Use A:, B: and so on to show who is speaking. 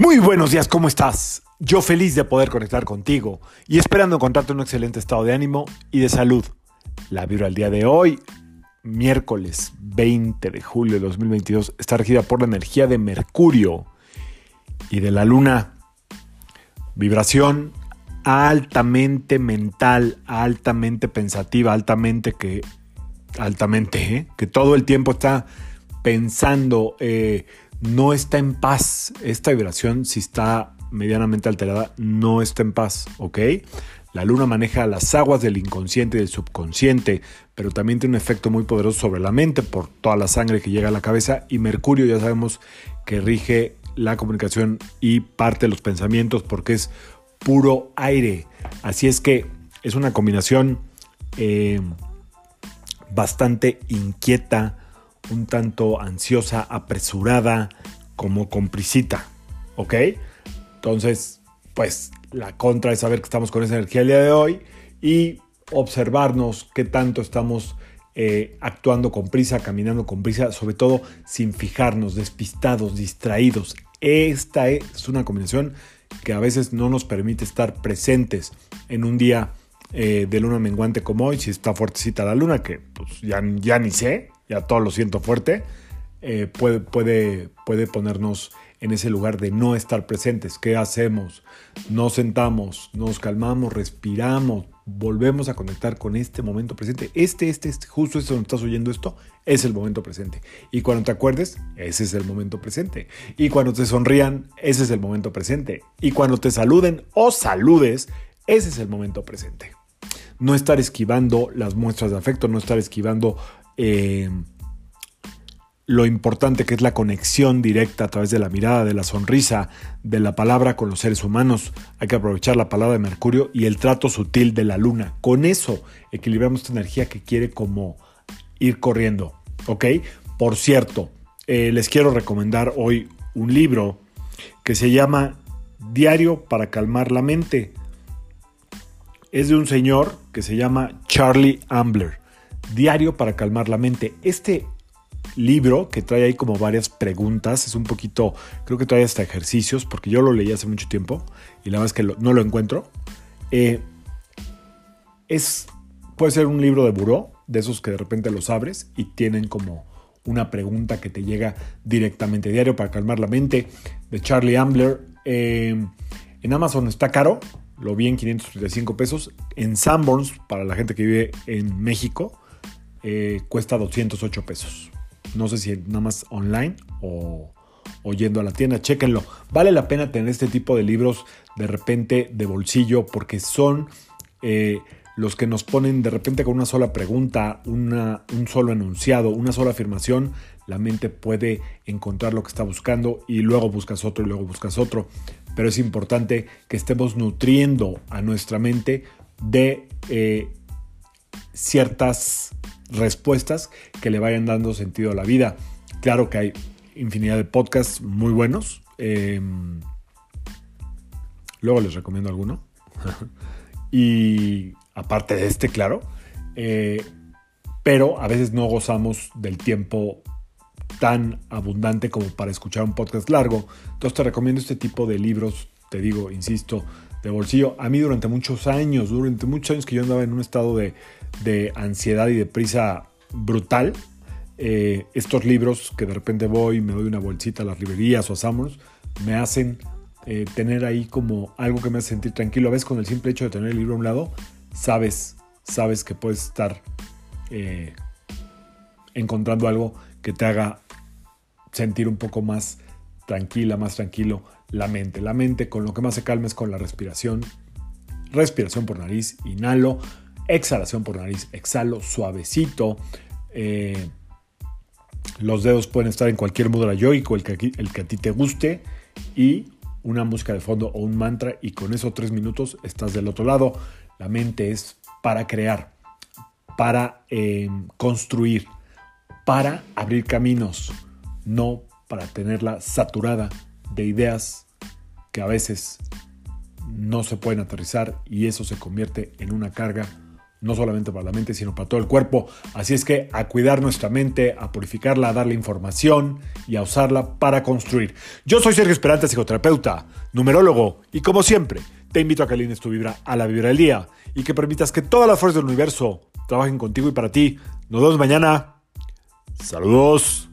A: Muy buenos días, ¿cómo estás? Yo feliz de poder conectar contigo y esperando encontrarte en un excelente estado de ánimo y de salud. La vibra al día de hoy, miércoles 20 de julio de 2022, está regida por la energía de Mercurio y de la Luna. Vibración altamente mental, altamente pensativa, altamente que, altamente, ¿eh? que todo el tiempo está pensando. Eh, no está en paz. Esta vibración, si está medianamente alterada, no está en paz, ¿ok? La luna maneja las aguas del inconsciente y del subconsciente, pero también tiene un efecto muy poderoso sobre la mente por toda la sangre que llega a la cabeza y Mercurio ya sabemos que rige la comunicación y parte de los pensamientos porque es puro aire. Así es que es una combinación eh, bastante inquieta, un tanto ansiosa, apresurada, como comprisita, ¿ok? Entonces, pues la contra es saber que estamos con esa energía el día de hoy y observarnos qué tanto estamos eh, actuando con prisa, caminando con prisa, sobre todo sin fijarnos, despistados, distraídos. Esta es una combinación que a veces no nos permite estar presentes en un día eh, de luna menguante como hoy, si está fuertecita la luna, que pues ya, ya ni sé, ya todo lo siento fuerte, eh, puede, puede, puede ponernos en ese lugar de no estar presentes. ¿Qué hacemos? Nos sentamos, nos calmamos, respiramos, volvemos a conectar con este momento presente. Este, este, este, justo este donde estás oyendo esto, es el momento presente. Y cuando te acuerdes, ese es el momento presente. Y cuando te sonrían, ese es el momento presente. Y cuando te saluden o saludes, ese es el momento presente. No estar esquivando las muestras de afecto, no estar esquivando eh, lo importante que es la conexión directa a través de la mirada, de la sonrisa, de la palabra con los seres humanos. Hay que aprovechar la palabra de Mercurio y el trato sutil de la luna. Con eso equilibramos esta energía que quiere como ir corriendo. ¿Ok? Por cierto, eh, les quiero recomendar hoy un libro que se llama Diario para calmar la mente. Es de un señor que se llama Charlie Ambler. Diario para calmar la mente. Este libro que trae ahí como varias preguntas, es un poquito, creo que trae hasta ejercicios, porque yo lo leí hace mucho tiempo y la verdad es que no lo encuentro. Eh, es, puede ser un libro de buró, de esos que de repente los abres y tienen como una pregunta que te llega directamente diario para calmar la mente, de Charlie Ambler. Eh, en Amazon está caro, lo vi en 535 pesos. En Sanborns, para la gente que vive en México, eh, cuesta 208 pesos. No sé si nada más online o, yendo a la tienda, chéquenlo. Vale la pena tener este tipo de libros de repente de bolsillo porque son eh, los que nos ponen de repente con una sola pregunta, un solo enunciado, una sola afirmación. La mente puede encontrar lo que está buscando y luego buscas otro y luego buscas otro. Pero es importante que estemos nutriendo a nuestra mente de eh, ciertas respuestas que le vayan dando sentido a la vida. Claro que hay infinidad de podcasts muy buenos. Em, luego les recomiendo alguno. y aparte de este, claro. Eh, pero a veces no gozamos del tiempo tan abundante como para escuchar un podcast largo. Entonces te recomiendo este tipo de libros, te digo, insisto, de bolsillo. A mí durante muchos años, durante muchos años que yo andaba en un estado de, ansiedad y de prisa brutal, eh, estos libros que de repente voy me doy una bolsita a las librerías o a Summers, me hacen eh, tener ahí como algo que me hace sentir tranquilo. A veces con el simple hecho de tener el libro a un lado, sabes, sabes que puedes estar eh, encontrando algo que te haga sentir un poco más tranquila, más tranquilo la mente. La mente con lo que más se calma es con la respiración. Respiración por nariz, inhalo. Exhalación por nariz, exhalo suavecito. Eh, los dedos pueden estar en cualquier mudra yoico, el que, el que a ti te guste. Y una música de fondo o un mantra. Y con esos tres minutos estás del otro lado. La mente es para crear, para eh, construir, para abrir caminos, no para tenerla saturada de ideas que a veces no se pueden aterrizar y eso se convierte en una carga no solamente para la mente, sino para todo el cuerpo. Así es que a cuidar nuestra mente, a purificarla, a darle información y a usarla para construir. Yo soy Sergio Esperante, psicoterapeuta, numerólogo, y como siempre, te invito a que alines tu vibra a la vibra del día y que permitas que todas las fuerzas del universo trabajen contigo y para ti. Nos vemos mañana. Saludos.